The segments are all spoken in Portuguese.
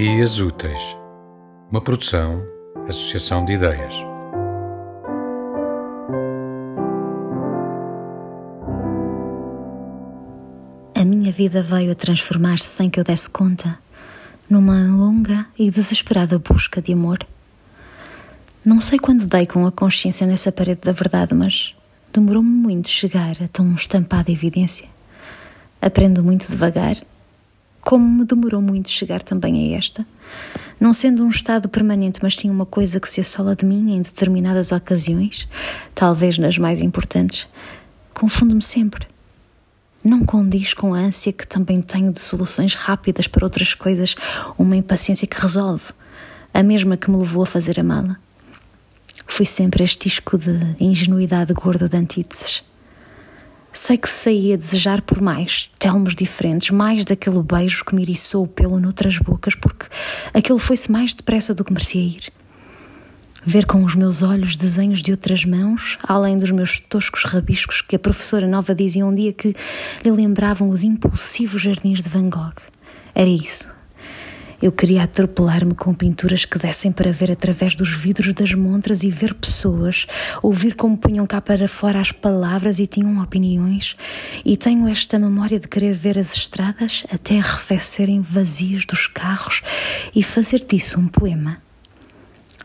Dias Úteis, uma produção, associação de ideias. A minha vida veio a transformar-se sem que eu desse conta numa longa e desesperada busca de amor. Não sei quando dei com a consciência nessa parede da verdade, mas demorou-me muito chegar a tão estampada evidência. Aprendo muito devagar, como me demorou muito chegar também a esta, não sendo um estado permanente, mas sim uma coisa que se assola de mim em determinadas ocasiões, talvez nas mais importantes, confunde-me sempre. Não condiz com a ânsia que também tenho de soluções rápidas para outras coisas, uma impaciência que resolve, a mesma que me levou a fazer a mala. Fui sempre este isco de ingenuidade gorda de antíteses. Sei que saí a desejar por mais, telmos diferentes, mais daquele beijo que me iriçou o pelo noutras bocas, porque aquele foi-se mais depressa do que merecia ir. Ver com os meus olhos desenhos de outras mãos, além dos meus toscos rabiscos que a professora nova dizia um dia que lhe lembravam os impulsivos jardins de Van Gogh. Era isso, eu queria atropelar-me com pinturas que dessem para ver através dos vidros das montras e ver pessoas, ouvir como punham cá para fora as palavras e tinham opiniões. E tenho esta memória de querer ver as estradas até arrefecerem vazias dos carros e fazer disso um poema.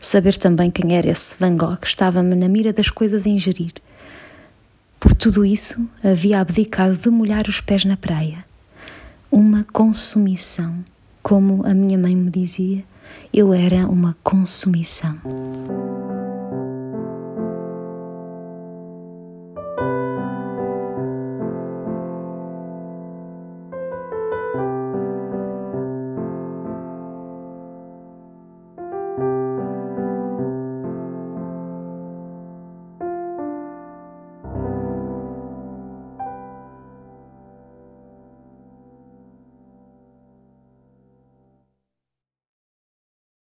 Saber também quem era esse Van Gogh estava-me na mira das coisas a ingerir. Por tudo isso, havia abdicado de molhar os pés na praia. Uma consumição como a minha mãe me dizia, eu era uma consumição.